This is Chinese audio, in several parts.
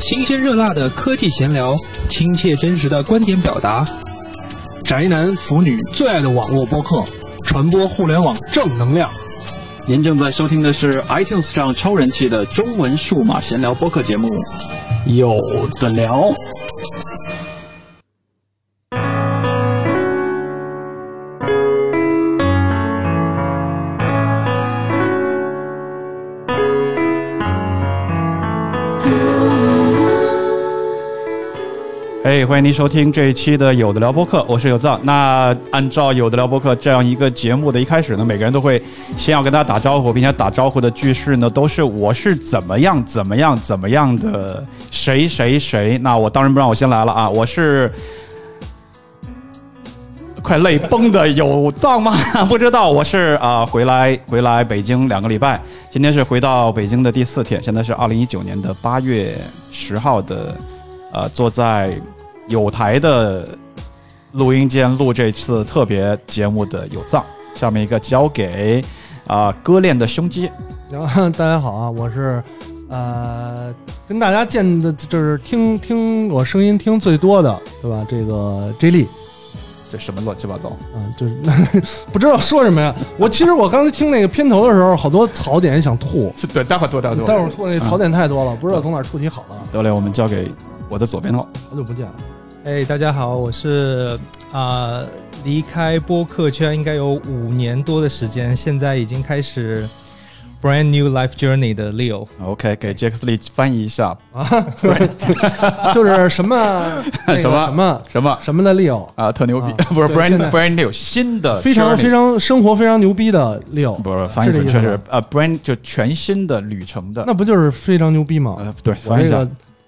新鲜热辣的科技闲聊，亲切真实的观点表达，宅男腐女最爱的网络播客，传播互联网正能量。您正在收听的是 iTunes 上超人气的中文数码闲聊播客节目，有的聊。欢迎您收听这一期的有的聊播客，我是有藏。那按照有的聊播客这样一个节目的一开始呢，每个人都会先要跟大家打招呼，并且打招呼的句式呢都是我是怎么样怎么样怎么样的谁谁谁。那我当然不让我先来了啊，我是快累崩的有藏吗？不知道，我是啊，回来回来北京两个礼拜，今天是回到北京的第四天，现在是二零一九年的八月十号的，呃，坐在。有台的录音间录这次特别节目的有藏，下面一个交给啊割裂的胸肌。然后大家好啊，我是呃跟大家见的就是听听我声音听最多的对吧？这个 J 莉，这什么乱七八糟？嗯，就是 不知道说什么呀。我其实我刚才听那个片头的时候，好多槽点想吐。对，待会儿吐，待会儿吐，待会儿吐那槽点太多了，不知道从哪出题好了。得嘞，我们交给我的左边头。好久不见。哎，大家好，我是啊，离开播客圈应该有五年多的时间，现在已经开始 brand new life journey 的 Leo。OK，给杰克斯利翻译一下。啊，就是什么 什么？什么？什么？什么的 Leo 啊，特牛逼，不是 brand brand new 新的，非常非常生活非常牛逼的 Leo，不是翻译准确是啊 brand 就全新的旅程的，那不就是非常牛逼吗？呃，对，翻译一下。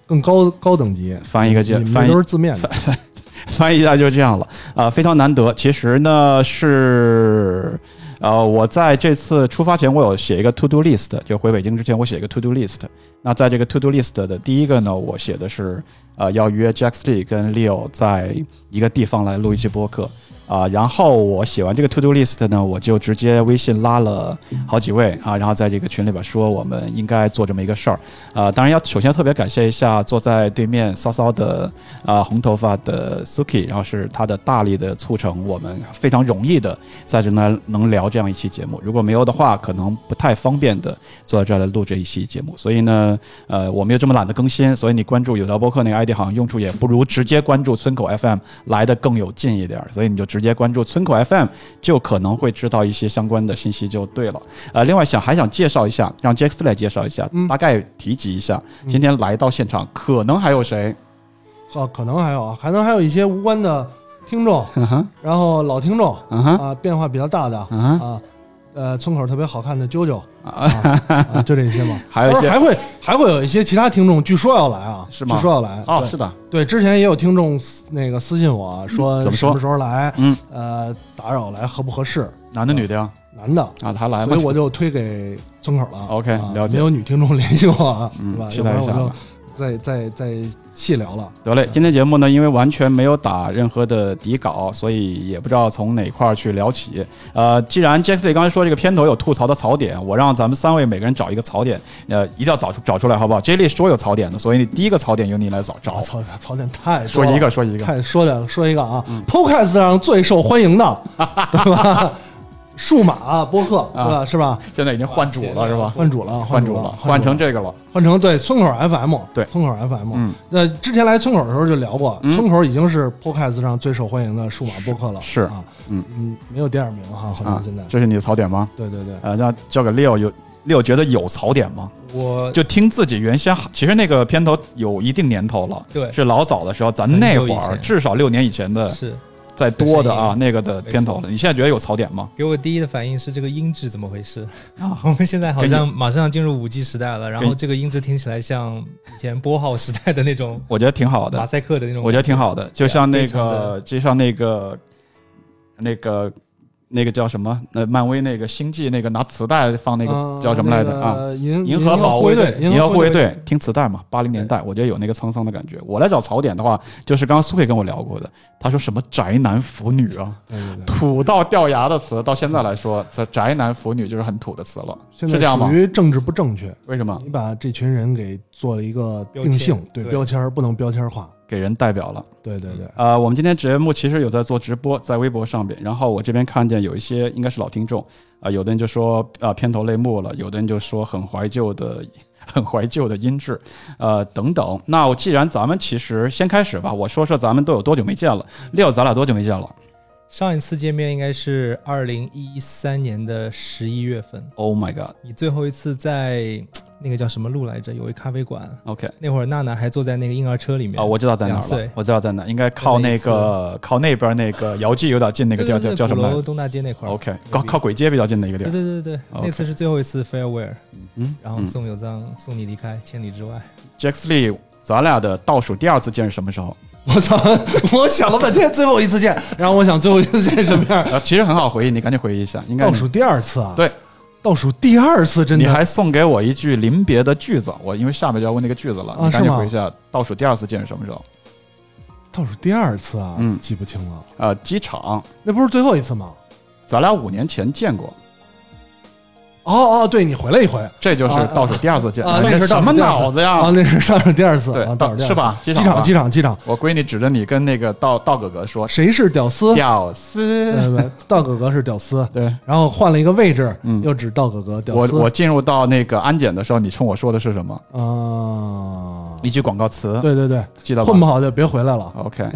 更高高等级，翻译一个就翻译都是字面，翻翻翻译一下就这样了啊，非常难得。其实呢是，呃，我在这次出发前，我有写一个 to do list，就回北京之前，我写一个 to do list。那在这个 to do list 的第一个呢，我写的是，呃，要约 Jack Lee 跟 Leo 在一个地方来录一期播客。啊，然后我写完这个 to do list 呢，我就直接微信拉了好几位啊，然后在这个群里边说我们应该做这么一个事儿啊。当然要首先特别感谢一下坐在对面骚骚的啊红头发的 Suki，然后是他的大力的促成，我们非常容易的在这呢能聊这样一期节目。如果没有的话，可能不太方便的坐在这儿来录这一期节目。所以呢，呃，我们又这么懒得更新，所以你关注有聊播客那个 ID 好像用处也不如直接关注村口 FM 来的更有劲一点，所以你就直。直接关注村口 FM，就可能会知道一些相关的信息，就对了。呃，另外想还想介绍一下，让杰克斯来介绍一下，大概提及一下，今天来到现场可能还有谁？哦，可能还有啊，还能还有一些无关的听众，然后老听众啊，变化比较大的啊。呃，村口特别好看的啾啾啊，就这些嘛。还有一些，还会还会有一些其他听众，据说要来啊，是吗？据说要来哦，是的，对，之前也有听众那个私信我说，怎么说？什么时候来？嗯，呃，打扰来合不合适？男的女的呀？男的啊，他来，所以我就推给村口了。OK，了解。没有女听众联系我，是吧？期待一下。再再再细聊了，得嘞。今天节目呢，因为完全没有打任何的底稿，所以也不知道从哪块儿去聊起。呃，既然 Jacky 刚才说这个片头有吐槽的槽点，我让咱们三位每个人找一个槽点，呃，一定要找出找出来，好不好？Jacky 说有槽点的，所以第一个槽点由你来找。找槽槽点太说一个说一个，太说两说一个啊，Podcast 上最受欢迎的，对吧？数码播客对吧？是吧？现在已经换主了是吧？换主了，换主了，换成这个了，换成对村口 FM，对村口 FM。嗯，那之前来村口的时候就聊过，村口已经是 Podcast 上最受欢迎的数码播客了。是啊，嗯嗯，没有第二名哈，好像现在。这是你的槽点吗？对对对。呃，那交给 Leo，有 Leo 觉得有槽点吗？我就听自己原先，其实那个片头有一定年头了，对，是老早的时候，咱那会儿至少六年以前的。是。再多的啊，那个的片头了。你现在觉得有槽点吗？给我第一的反应是这个音质怎么回事啊？我们现在好像马上要进入五 G 时代了，然后这个音质听起来像以前拨号时代的那种。我觉得挺好的，马赛克的那种。我觉得挺好的，就像那个，就像那个，那个那个叫什么？那漫威那个星际那个拿磁带放那个叫什么来着啊？银银河保卫队，银河护卫队，听磁带嘛，八零年代，我觉得有那个沧桑的感觉。我来找槽点的话，就是刚刚苏佩跟我聊过的，他说什么宅男腐女啊，土到掉牙的词，到现在来说，这宅男腐女就是很土的词了，是这样吗？属于政治不正确，为什么？你把这群人给做了一个定性，对标签不能标签化。给人代表了，对对对，呃，我们今天节目其实有在做直播，在微博上边，然后我这边看见有一些应该是老听众，啊，有的人就说啊片头泪目了，有的人就说很怀旧的，很怀旧的音质，呃等等。那我既然咱们其实先开始吧，我说说咱们都有多久没见了？六，咱俩多久没见了？上一次见面应该是二零一三年的十一月份。Oh my god！你最后一次在。那个叫什么路来着？有一咖啡馆。OK，那会儿娜娜还坐在那个婴儿车里面。哦，我知道在哪了。我知道在哪，应该靠那个靠那边那个姚记有点近，那个叫叫叫什么？东大街那块儿。OK，靠靠簋街比较近的一个地儿。对对对对，那次是最后一次 farewell，嗯，然后送有藏送你离开千里之外。Jack Lee，咱俩的倒数第二次见是什么时候？我操！我想了半天，最后一次见，然后我想最后一次见什么样？啊，其实很好回忆，你赶紧回忆一下。应该倒数第二次啊？对。倒数第二次，真的，你还送给我一句临别的句子，我因为下面就要问那个句子了，你赶紧回一下。倒数第二次见是什么时候？倒数第二次啊，嗯，记不清了。呃，机场，那不是最后一次吗？咱俩五年前见过。哦哦，对你回来一回，这就是倒数第二次见啊！那是什么脑子呀？啊，那是倒数第二次，对，倒数是吧？机场，机场，机场。我闺女指着你跟那个道道哥哥说：“谁是屌丝？”屌丝，道哥哥是屌丝。对，然后换了一个位置，又指道哥哥屌丝。我我进入到那个安检的时候，你冲我说的是什么？啊，一句广告词。对对对，记得混不好就别回来了。OK。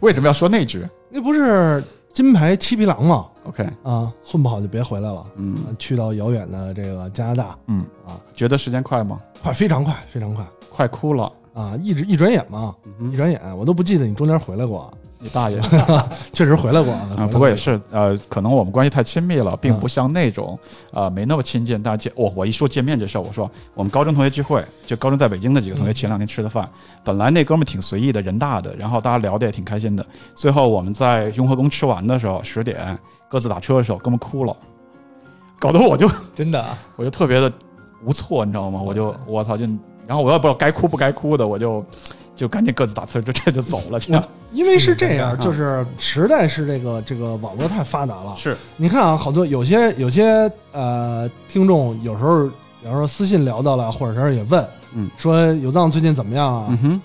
为什么要说那句？那不是。金牌七匹狼嘛，OK 啊，混不好就别回来了。嗯，去到遥远的这个加拿大。嗯啊，觉得时间快吗？快，非常快，非常快，快哭了啊！一直一转眼嘛，一转眼我都不记得你中间回来过。你大爷，确实回来过啊！不过也是，呃，可能我们关系太亲密了，并不像那种，呃，没那么亲近。但见我，我一说见面这事儿，我说我们高中同学聚会，就高中在北京的几个同学，前两天吃的饭，本来那哥们挺随意的，人大的，然后大家聊的也挺开心的。最后我们在雍和宫吃完的时候，十点各自打车的时候，哥们哭了，搞得我就 真的，我就特别的无措，你知道吗？我就我操，就然后我也不知道该哭不该哭的，我就。就赶紧各自打车，就这就走了。这样，因为是这样，就是时代是这个这个网络太发达了。是，你看啊，好多有些有些呃听众有时候有时候私信聊到了，或者是也问，嗯，说有藏最近怎么样啊？嗯哼，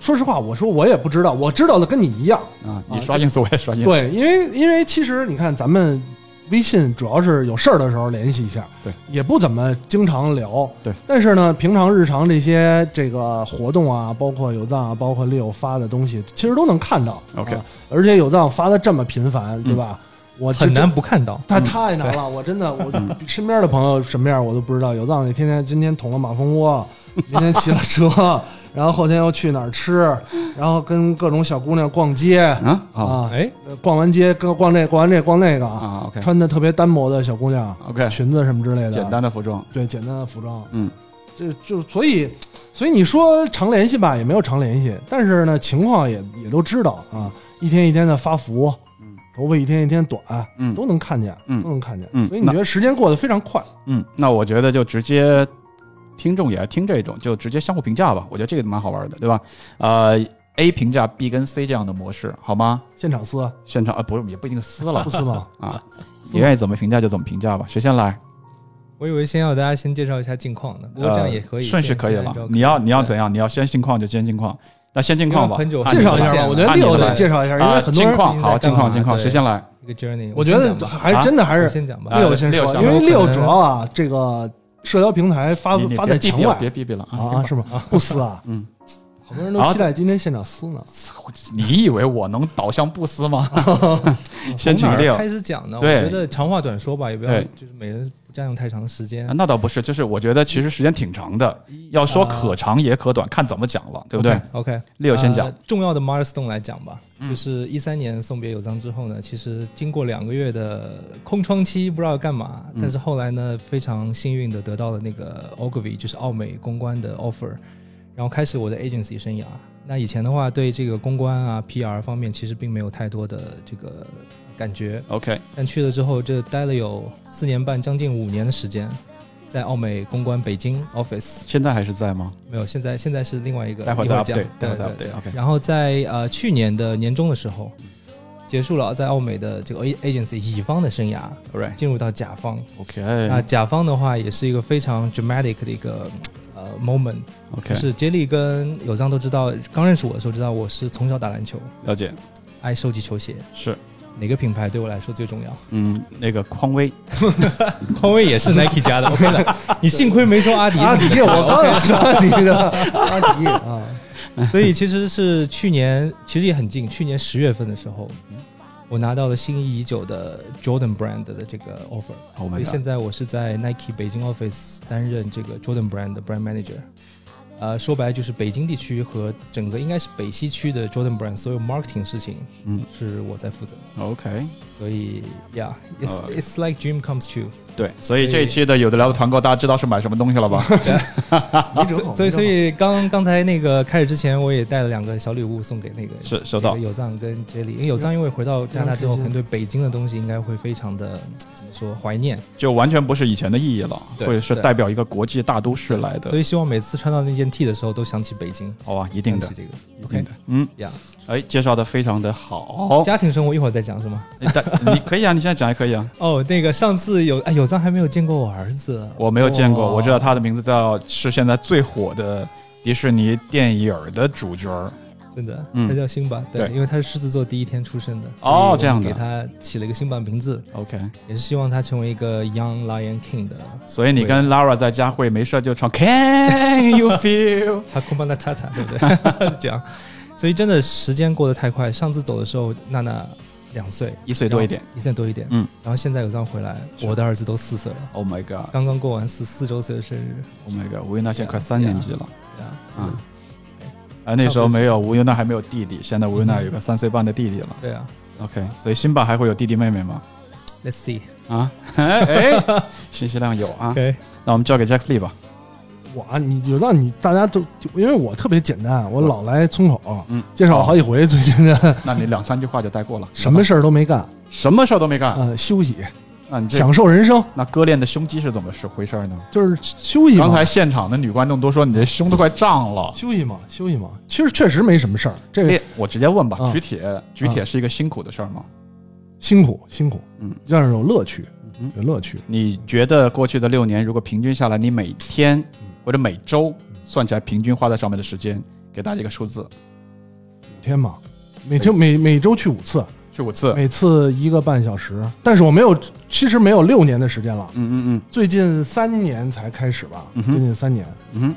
说实话，我说我也不知道，我知道的跟你一样啊。你刷 ins 我也刷 ins。对，因为因为其实你看咱们。微信主要是有事儿的时候联系一下，对，也不怎么经常聊，对。但是呢，平常日常这些这个活动啊，包括有藏啊，包括 Leo 发的东西，其实都能看到。OK，而且有藏发的这么频繁，对吧？我很难不看到，他太难了，我真的，我身边的朋友什么样我都不知道。有藏你天天今天捅了马蜂窝，明天骑了车。然后后天又去哪儿吃，然后跟各种小姑娘逛街啊？啊！哎，逛完街跟逛这逛完这逛那个啊，OK，穿的特别单薄的小姑娘，OK，裙子什么之类的，简单的服装，对，简单的服装，嗯，就就所以所以你说常联系吧，也没有常联系，但是呢，情况也也都知道啊，一天一天的发福，嗯，头发一天一天短，嗯，都能看见，嗯，都能看见，嗯，所以你觉得时间过得非常快，嗯，那我觉得就直接。听众也爱听这种，就直接相互评价吧。我觉得这个蛮好玩的，对吧？呃，A 评价 B 跟 C 这样的模式，好吗？现场撕，现场啊，不是也不一定撕了，不撕吗？啊，你愿意怎么评价就怎么评价吧。谁先来？我以为先要大家先介绍一下近况呢，不过这样也可以，顺序可以了。你要你要怎样？你要先近况就先近况，那先近况吧。介绍一下吧，我觉得六得介绍一下，因为很多近况好，近况近况，谁先来？一个 journey，我觉得还真的还是先讲吧。六先说，因为六主要啊这个。社交平台发发在墙外，别逼逼了啊！是吗？不撕啊！嗯，好多人都期待今天现场撕呢。你以为我能导向不撕吗？先请六开始讲呢。我觉得长话短说吧，也不要就是每人。占用太长的时间，那倒不是，就是我觉得其实时间挺长的，要说可长也可短，看怎么讲了，对不对？OK，六先讲重要的 milestone 来讲吧，就是一三年送别有章之后呢，其实经过两个月的空窗期，不知道干嘛，但是后来呢，非常幸运的得到了那个 Ogilvy，就是奥美公关的 offer。然后开始我的 agency 生涯。那以前的话，对这个公关啊、PR 方面其实并没有太多的这个感觉。OK，但去了之后，这待了有四年半，将近五年的时间，在奥美公关北京 office。现在还是在吗？没有，现在现在是另外一个，待会儿再一讲待会儿再对对 update，OK 然后在呃去年的年终的时候，结束了在奥美的这个 A agency 乙方的生涯进入到甲方。OK 那甲方的话，也是一个非常 dramatic 的一个呃 moment，OK，就是杰利跟有藏都知道，刚认识我的时候知道我是从小打篮球，了解，爱收集球鞋，是，哪个品牌对我来说最重要？嗯，那个匡威，匡威也是 Nike 家的，OK 的。你幸亏没说阿迪，阿迪，我刚想说阿迪的阿迪啊，所以其实是去年，其实也很近，去年十月份的时候，我拿到了心仪已久的 Jordan Brand 的这个 offer，Oh 所以现在我是在 Nike 北京 office 担任这个 Jordan Brand 的 Brand Manager。呃，说白了就是北京地区和整个应该是北西区的 Jordan Brand 所有 marketing 事情嗯是我在负责，，OK，所以 Yeah，it's、哦 it's like dream comes true。对，所以这一期的有的聊的团购，大家知道是买什么东西了吧？所以，所以刚刚才那个开始之前，我也带了两个小礼物送给那个是收到。有藏跟杰里，因为有藏因为回到加拿大之后，可能对北京的东西应该会非常的怎么说怀念，就完全不是以前的意义了，对会是代表一个国际大都市来的。所。以希望每次穿到那件 T 的时候都想起北京，好啊，一定的。这个。一 OK 定的。嗯，呀，哎，介绍的非常的好。家庭生活一会儿再讲是吗？你可以啊，你现在讲也可以啊。哦，那个上次有哎有藏还没有见过我儿子，我没有见过，哇我知道他的名字叫是现在最火的迪士尼电影儿的主角儿。真的，嗯他叫辛巴，对，对因为他是狮子座第一天出生的，哦这样的给他起了一个辛巴名字，OK，也是希望他成为一个 Young Lion King 的。所以你跟 Lara 在家会没事就唱 Can you feel？他空巴那塔塔，对不对？这样，所以真的时间过得太快。上次走的时候，娜娜两岁，一岁多一点。一岁多一点，嗯，然后现在有藏回来，我的儿子都四岁了，Oh my god！Oh 刚刚过完四四周岁的生日，Oh my god！吴云娜现在快三年级了。对啊，啊啊，那时候没有吴云娜还没有弟弟，现在吴云娜有个三岁半的弟弟了。对啊 OK，所以辛巴还会有弟弟妹妹吗？，Let's see，啊，哎 哎，信息量有啊。OK，那我们交给 Jack Lee 吧。我啊，你就让你大家都就因为我特别简单，我老来村口，嗯，介绍了好几回，最近的 那你两三句话就带过了。什么事儿都没干，什么事儿都没干，呃，休息，那你这享受人生，那割裂的胸肌是怎么是回事呢？就是休息。刚才现场的女观众都说你这胸都快胀了。休息嘛，休息嘛，其实确实没什么事儿，这个，我直接问吧，啊举铁举铁是一个辛苦的事儿吗？辛苦辛苦，嗯，但是有乐趣，嗯有乐趣。你觉得过去的六年，如果平均下来，你每天或者每周算起来平均花在上面的时间，给大家一个数字，五天嘛，每周每每周去五次，去五次。每次一个半小时。但是我没有，其实没有六年的时间了，嗯嗯嗯。最近三年才开始吧，嗯最近三年，嗯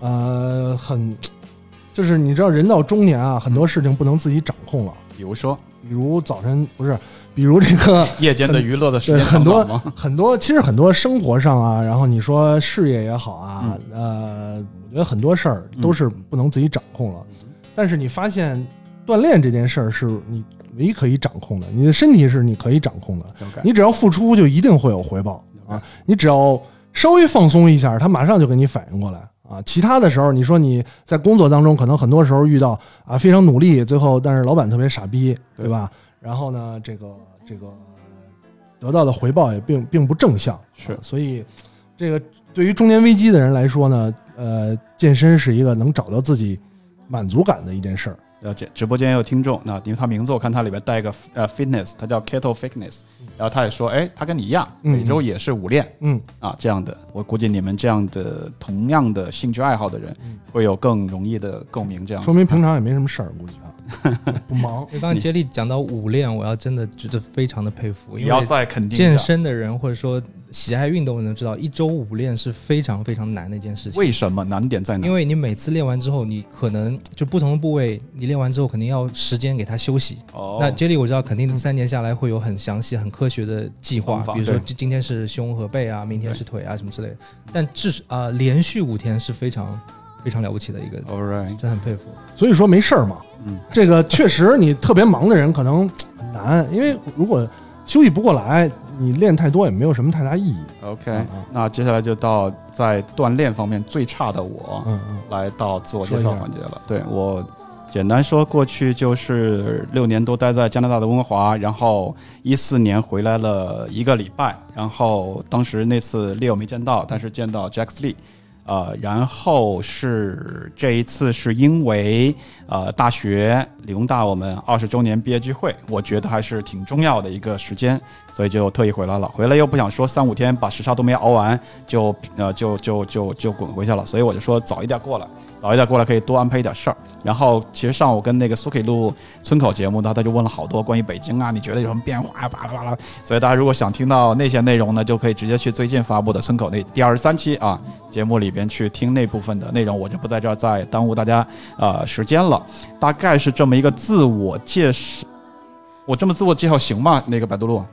嗯呃，很，就是你知道，人到中年啊，很多事情不能自己掌控了，比如说。比如早晨不是，比如这个 夜间的娱乐的时间很多？很多，其实很多生活上啊，然后你说事业也好啊，嗯呃，我觉得很多事儿都是不能自己掌控了。但是你发现锻炼这件事儿是你唯一可以掌控的，你的身体是你可以掌控的，你只要付出就一定会有回报啊！你只要稍微放松一下，他马上就给你反应过来啊！其他的时候，你说你在工作当中，可能很多时候遇到啊非常努力，最后但是老板特别傻逼，对对吧？然后呢，这个这个得到的回报也并并不正向，是啊所以这个对于中年危机的人来说呢，呃，健身是一个能找到自己满足感的一件事儿。了解，直播间也有听众，那因为他名字我看他里边带一个呃 fitness，他叫 Keto Fitness，然后他也说，哎，他跟你一样，嗯每周也是五练嗯，啊这样的。我估计你们这样的同样的兴趣爱好的人嗯，会有更容易的共鸣。这样说明平常也没什么事儿，估计啊，不忙。刚刚接力讲到五练，我要真的觉得非常的佩服，你要因为再肯定健身的人或者说喜爱运动的人都知道，一周五练是非常非常难的一件事情。为什么难点在哪？因为你每次练完之后，你可能就不同的部位，你练完之后肯定要时间给它休息。哦，那 Jelly 我知道，肯定三年下来会有很详细、很科学的计划比如说今今天是胸和背啊，明天是腿啊什么之类的。但至少啊、连续五天是非常非常了不起的一个，All right，真的很佩服。所以说没事儿嘛。嗯，这个确实你特别忙的人可能很难，因为如果休息不过来，你练太多也没有什么太大意义。OK，那接下来就到在锻炼方面最差的我，嗯嗯，来到自我介绍环节了。对我。简单说，过去就是六年都待在加拿大的温哥华，然后一四年回来了一个礼拜，然后当时那次 Leo 没见到，但是见到 Jack Lee，呃，然后是这一次是因为呃大学理工大我们二十周年毕业聚会，我觉得还是挺重要的一个时间，所以就特意回来了。回来又不想说三五天把时差都没熬完就呃就就就就滚回去了，所以我就说早一点过来。早一点过来可以多安排一点事儿。然后其实上午跟那个苏 K 录村口节目呢，他就问了好多关于北京啊，你觉得有什么变化呀？巴拉巴拉。所以大家如果想听到那些内容呢，就可以直接去最近发布的村口那第二十三期啊节目里边去听那部分的内容，我就不在这儿再耽误大家呃时间了。大概是这么一个自我介绍，我这么自我介绍行吗？那个百度路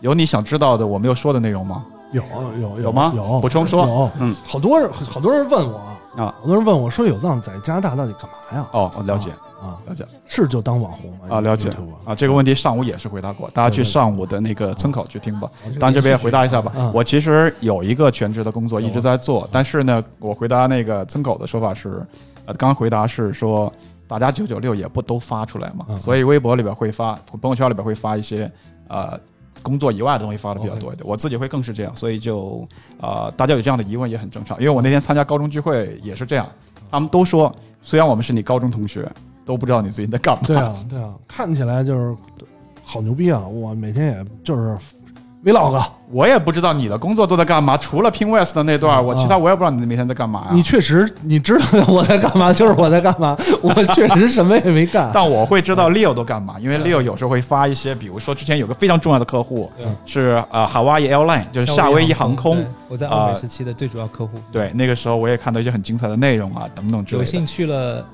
有你想知道的我没有说的内容吗？有有有吗？有补充说。有，嗯，好多人好多人问我啊，好多人问我说有藏在加拿大到底干嘛呀？哦，我了解啊，了解，是就当网红？啊，了解啊，这个问题上午也是回答过，大家去上午的那个村口去听吧。当然这边也回答一下吧。我其实有一个全职的工作一直在做，但是呢，我回答那个村口的说法是，呃，刚回答是说大家九九六也不都发出来嘛，所以微博里边会发，朋友圈里边会发一些呃。工作以外的东西发的比较多一点，我自己会更是这样，所以就呃，大家有这样的疑问也很正常。因为我那天参加高中聚会也是这样，他们都说，虽然我们是你高中同学，都不知道你最近在干嘛。对啊，对啊，看起来就是好牛逼啊！我每天也就是 vlog，我也不知道你的工作都在干嘛，除了 Pin West 的那段，我其他我也不知道你每天在干嘛呀。你确实你知道我在干嘛，就是我在干嘛，我确实什么也没干。但我会知道 Leo 都干嘛，因为 Leo 有时候会发一些，比如说之前有个非常重要的客户是呃 Hawaii Airline，就是夏威夷航空。我在欧美时期的最主要客户。对，那个时候我也看到一些很精彩的内容啊，等等之类的。有幸去了。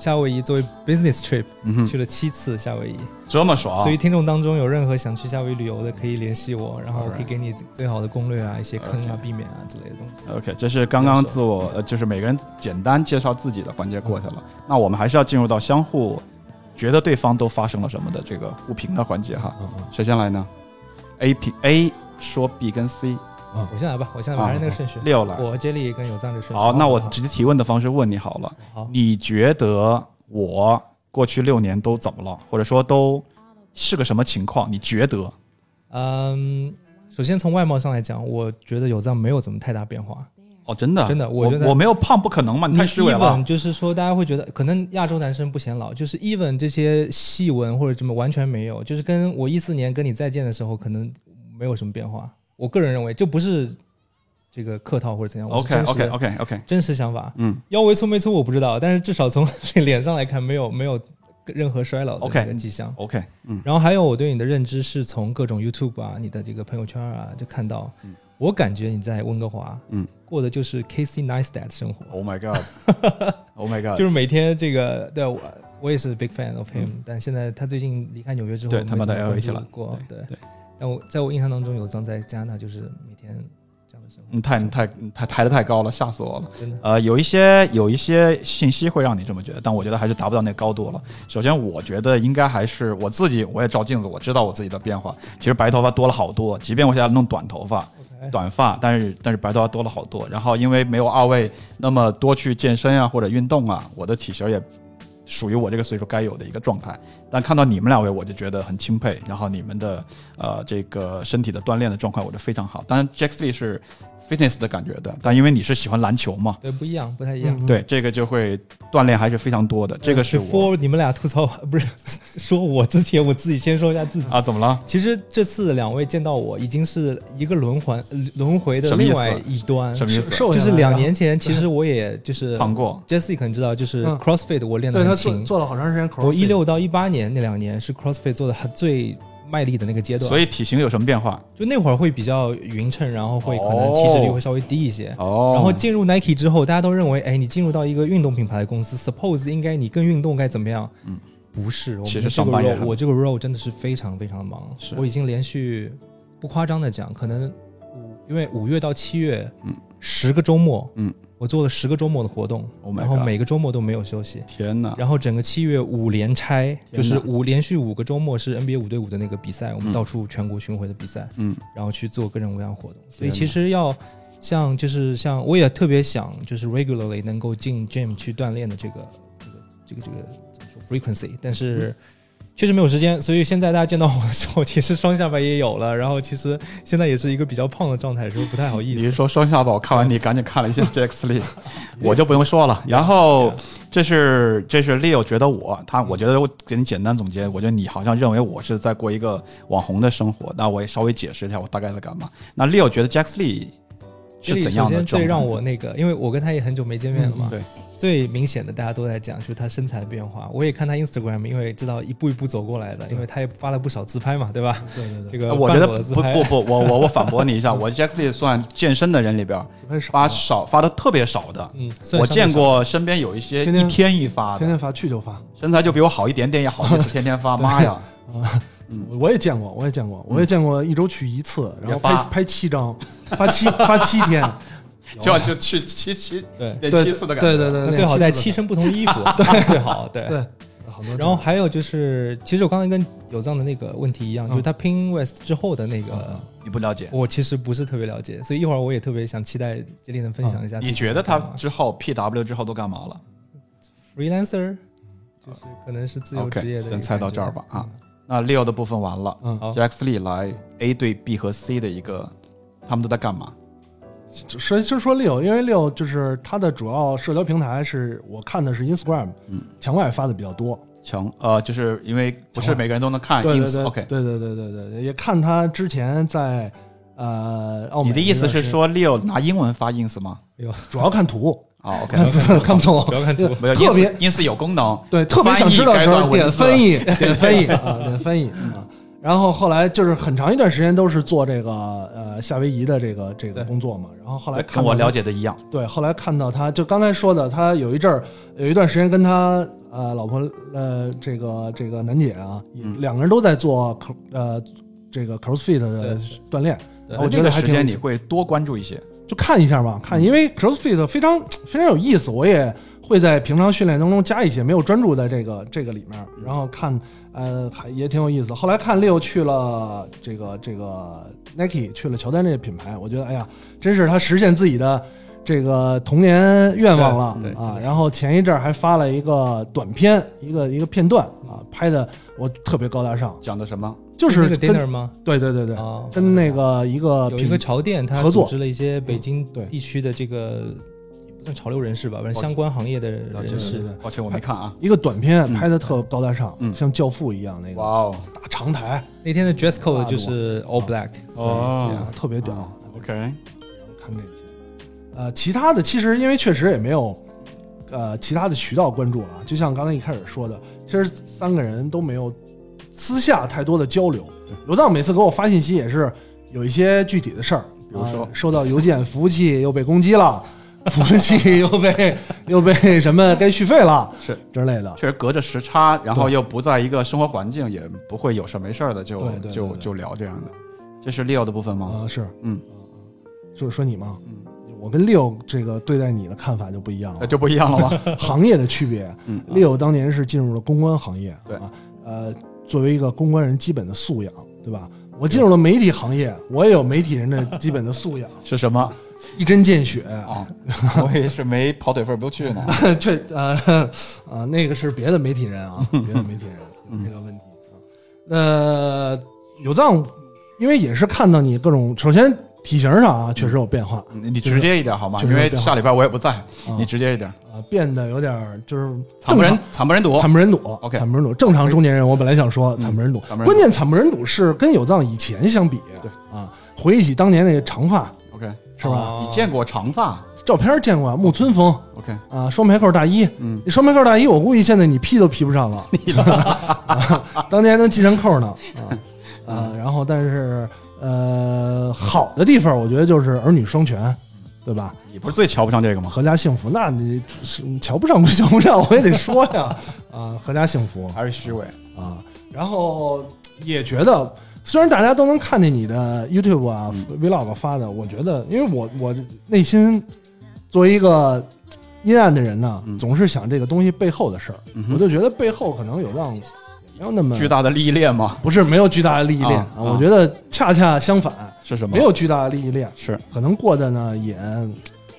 夏威夷作为 business trip，、嗯、去了七次夏威夷，这么爽！所以听众当中有任何想去夏威夷旅游的，可以联系我，然后我可以给你最好的攻略啊，一些坑啊、避免啊之类的东西。OK，这是刚刚自我呃，就是每个人简单介绍自己的环节过去了，那我们还是要进入到相互觉得对方都发生了什么的这个互评的环节哈。谁先来呢？A 评 A 说 B 跟 C。啊，我先来吧，我先来还是那个顺序。六了，我接力跟有藏的顺序。好，那我直接提问的方式问你好了。好，你觉得我过去六年都怎么了，或者说都是个什么情况？你觉得？嗯，首先从外貌上来讲，我觉得有藏没有怎么太大变化。哦，真的，真的，我觉得我没有胖，不可能嘛？你太虚伪了。就是说，大家会觉得可能亚洲男生不显老，就是 even 这些细纹或者什么完全没有，就是跟我一四年跟你再见的时候，可能没有什么变化。我个人认为，这不是。这个客套或者怎样？OK OK OK OK，真实想法。嗯，腰围粗没粗我不知道，但是至少从 脸上来看，没有没有任何衰老的迹象。OK，嗯。然后还有我对你的认知是从各种 YouTube 啊、你的这个朋友圈啊就看到，嗯、我感觉你在温哥华，嗯，过的就是 Casey Neistat 生活。Oh my god！Oh my god！就是每天这个，对我我也是 big fan of him，、嗯、但现在他最近离开纽约之后，对他搬到 LA 去了。过对对。但我在我印象当中，有张在加拿大就是每天。嗯，太太太抬得太高了，吓死我了。真的，呃，有一些有一些信息会让你这么觉得，但我觉得还是达不到那高度了。首先，我觉得应该还是我自己，我也照镜子，我知道我自己的变化。其实白头发多了好多，即便我现在弄短头发、短发，但是但是白头发多了好多。然后因为没有二位那么多去健身啊或者运动啊，我的体型也。属于我这个岁数该有的一个状态，但看到你们两位，我就觉得很钦佩。然后你们的呃这个身体的锻炼的状况，我就非常好。当然，Jack Lee 是 fitness 的感觉的，但因为你是喜欢篮球嘛，对，不一样，不太一样。嗯、对，这个就会锻炼还是非常多的。这个是我。你们俩吐槽 不是说我之前，我自己先说一下自己啊，怎么了？其实这次两位见到我，已经是一个轮环轮回的另外一端。什么意思？就是两年前，其实我也就是胖过。Jesse 可能知道，就是 CrossFit 我练的很勤，做了好长时间。我一六到一八年那两年是 CrossFit 做的最卖力的那个阶段，所以体型有什么变化？就那会儿会比较匀称，然后会可能体脂率会稍微低一些。哦。然后进入 Nike 之后，大家都认为，哎，你进入到一个运动品牌的公司，Suppose 应该你更运动该怎么样？嗯，不是。我其实这个 role 我这个 role 真的是非常非常忙，是我已经连续不夸张的讲，可能五因为五月到七月，嗯，十个周末，嗯，我做了十个周末的活动，然后每个周末都没有休息。天哪！然后整个七月五连拆，就是五连续五个周末是 NBA 五对五的那个比赛，我们到处全国巡回的比赛，嗯，然后去做各种各样活动。所以其实要像就是像我也特别想就是 regularly 能够进 gym 去锻炼的这个这个这个这个怎么说 frequency，但是。确实没有时间，所以现在大家见到我的时候，其实双下巴也有了。然后其实现在也是一个比较胖的状态，是不是不太好意思？你是说双下巴？我看完你赶紧看了一下 Jax Lee，我就不用说了。然后这是这是 Leo 觉得我他，我觉得我给你简单总结，我觉得你好像认为我是在过一个网红的生活。那我也稍微解释一下我大概在干嘛。那 Leo 觉得 Jax Lee 是怎样的？首先最让我那个，因为我跟他也很久没见面了嘛。对。最明显的，大家都在讲，就是他身材的变化。我也看他 Instagram，因为知道一步一步走过来的，因为他也发了不少自拍嘛，对吧？对对对。这个我觉得不不不，我我我反驳你一下，我 Jacky 算健身的人里边发少发的特别少的。嗯，我见过身边有一些一天一发，天天发去就发，身材就比我好一点点也好意思 天天发，妈呀！嗯，我也见过，我也见过，我也见过一周去一次，然后拍拍七张，发七 发七天。就就去七七对。七次的感觉，对对对，最好带七身不同衣服，对 最好对。对。然后还有就是，其实我刚才跟有藏的那个问题一样，就是他 Pin West 之后的那个，你不了解，我其实不是特别了解，所以一会儿我也特别想期待杰力能分享一下。你觉得他之后 PW 之后都干嘛了？Freelancer，就是可能是自由职业的。先猜到这儿吧啊，那 Leo 的部分完了，嗯，Jax Lee 来 A 对 B 和 C 的一个，他们都在干嘛？说就说 Leo，，因为 Leo 就是它的主要社交平台是我看的是 Instagram，嗯，墙外发的比较多。墙呃，就是因为不是每个人都能看 ins，OK，对对对对对，也看他之前在呃澳美。你的意思是说 Leo 拿英文发 ins 吗？主要看图哦，OK，看不懂，不要看图，没有特别因此有功能，对，特别想知道的时候点翻译，点翻译啊，点翻译啊。然后后来就是很长一段时间都是做这个呃夏威夷的这个这个工作嘛。然后后来看我了解的一样，对，后来看到他就刚才说的，他有一阵儿有一段时间跟他呃老婆呃这个这个楠姐啊，两个人都在做呃这个 CrossFit 的锻炼。我觉得还挺。你会多关注一些，就看一下嘛，看，因为 CrossFit 非常非常有意思，我也会在平常训练当中加一些，没有专注在这个这个里面，然后看。呃，还也挺有意思。后来看 Leo 去了这个这个 Nike，去了乔丹这个品牌，我觉得哎呀，真是他实现自己的这个童年愿望了啊。然后前一阵还发了一个短片，一个一个片段啊，拍的我特别高大上。讲的什么？就是那个 dinner 吗？对对对对，跟那个一个有一个潮店，他合作织了一些北京地区的这个。不算潮流人士吧，反正相关行业的人士。抱歉，我没看啊。一个短片拍的特高大上，像教父一样那个。哇哦，大长台。那天的 dress code 就是 all black，哦，特别屌。OK，看这些。呃，其他的其实因为确实也没有，呃，其他的渠道关注了。就像刚才一开始说的，其实三个人都没有私下太多的交流。刘藏每次给我发信息也是有一些具体的事儿，比如说收到邮件服务器又被攻击了。服务器又被又被什么该续费了是之类的，确实隔着时差，然后又不在一个生活环境，也不会有事没事的就就就聊这样的。这是 Leo 的部分吗？啊，是，嗯，就是说你吗？嗯，我跟 Leo 这个对待你的看法就不一样了，就不一样了吗？行业的区别，嗯，Leo 当年是进入了公关行业，对啊，呃，作为一个公关人基本的素养，对吧？我进入了媒体行业，我也有媒体人的基本的素养，是什么？一针见血啊！我也是没跑腿份不去呢。确呃啊，那个是别的媒体人啊，别的媒体人有这个问题啊。呃，有藏，因为也是看到你各种，首先体型上啊确实有变化。你直接一点好吗？因为下礼拜我也不在，你直接一点啊，变得有点就是惨不忍惨不忍睹，惨不忍睹。OK，惨不忍睹。正常中年人，我本来想说惨不忍睹，关键惨不忍睹是跟有藏以前相比，对啊，回忆起当年那个长发。OK，是吧？你见过长发照片？见过木村风。OK，啊，双排扣大衣。嗯，双排扣大衣，我估计现在你披都披不上了。当年能系上扣呢。啊啊，然后但是呃，好的地方我觉得就是儿女双全，对吧？你不是最瞧不上这个吗？阖家幸福，那你瞧不上不瞧不上，我也得说呀。啊，阖家幸福还是虚伪啊？然后也觉得。虽然大家都能看见你的 YouTube 啊 Vlog 发的，我觉得，因为我我内心作为一个阴暗的人呢，总是想这个东西背后的事儿。我就觉得背后可能有让也没有那么巨大的利益链吗？不是，没有巨大的利益链啊。我觉得恰恰相反，是什么？没有巨大的利益链，是可能过得呢也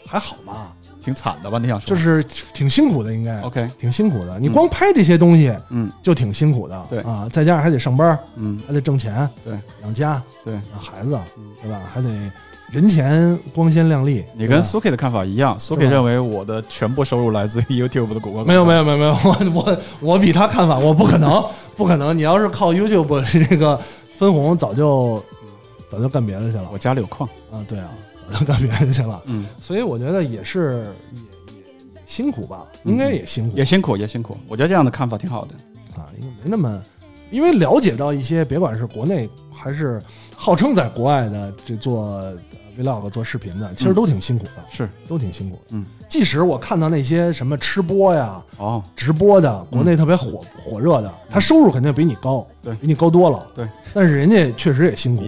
还好吧。挺惨的吧？你想说就是挺辛苦的，应该 OK，挺辛苦的。你光拍这些东西，嗯，就挺辛苦的。对啊，再加上还得上班，嗯，还得挣钱，对，养家，对，养孩子，对吧？还得人前光鲜亮丽。你跟苏 K 的看法一样，苏 K 认为我的全部收入来自于 YouTube 的广告。没有，没有，没有，没有。我我我比他看法，我不可能，不可能。你要是靠 YouTube 这个分红，早就早就干别的去了。我家里有矿啊，对啊，早就干别的去了。嗯，所以我觉得也是也。辛苦吧，应该也辛苦，也辛苦，也辛苦。我觉得这样的看法挺好的啊，因为没那么，因为了解到一些，别管是国内还是号称在国外的这做 vlog 做视频的，其实都挺辛苦的，是都挺辛苦的。嗯，即使我看到那些什么吃播呀、哦直播的，国内特别火火热的，他收入肯定比你高，对，比你高多了。对，但是人家确实也辛苦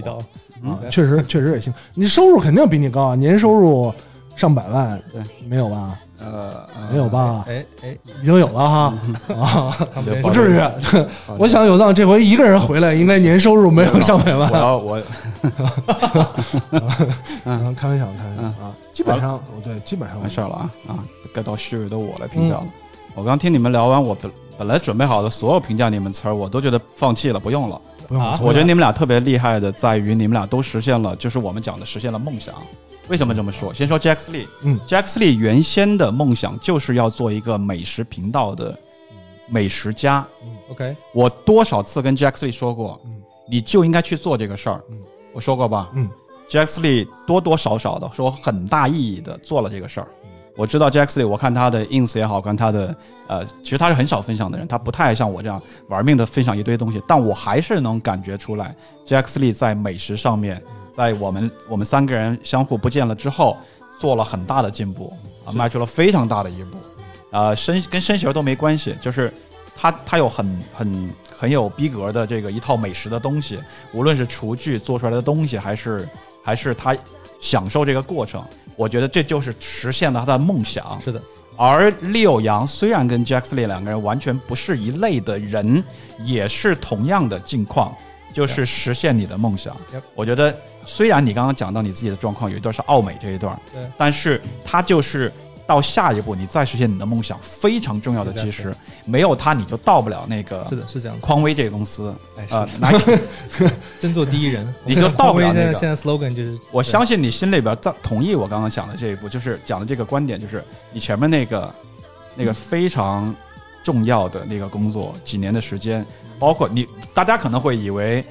啊，确实确实也辛苦。你收入肯定比你高啊，年收入上百万，对，没有吧？呃，没有吧？哎哎，已经有了哈啊，不至于。我想有藏这回一个人回来，应该年收入没有上百万。我要我，嗯，开玩笑，开玩笑啊。基本上，对，基本上完事儿了啊啊！该到虚伪的我来评价了。我刚听你们聊完，我本本来准备好的所有评价你们词儿，我都觉得放弃了，不用了。不用。我觉得你们俩特别厉害的，在于你们俩都实现了，就是我们讲的实现了梦想。为什么这么说？先说 Jack Lee，嗯，Jack Lee 原先的梦想就是要做一个美食频道的美食家。嗯，OK，我多少次跟 Jack Lee 说过，嗯，你就应该去做这个事儿。嗯，我说过吧？嗯，Jack Lee 多多少少的说很大意义的做了这个事儿。我知道 Jack Lee，我看他的 ins 也好，看他的呃，其实他是很少分享的人，他不太像我这样玩命的分享一堆东西，但我还是能感觉出来，Jack Lee 在美食上面。在我们我们三个人相互不见了之后，做了很大的进步啊，迈出了非常大的一步，啊，身跟身形都没关系，就是他他有很很很有逼格的这个一套美食的东西，无论是厨具做出来的东西，还是还是他享受这个过程，我觉得这就是实现了他的梦想。是的，而六阳虽然跟 Jack Lee 两个人完全不是一类的人，也是同样的境况，就是实现你的梦想。我觉得。虽然你刚刚讲到你自己的状况有一段是奥美这一段，对，但是他就是到下一步你再实现你的梦想非常重要的基石，没有它你就到不了那个。是的，是这样。匡威这个公司，呃，真做第一人，你就到不了那个。现在 slogan 就是，我相信你心里边在同意我刚刚讲的这一步，就是讲的这个观点，就是你前面那个那个非常重要的那个工作，几年的时间，包括你，大家可能会以为。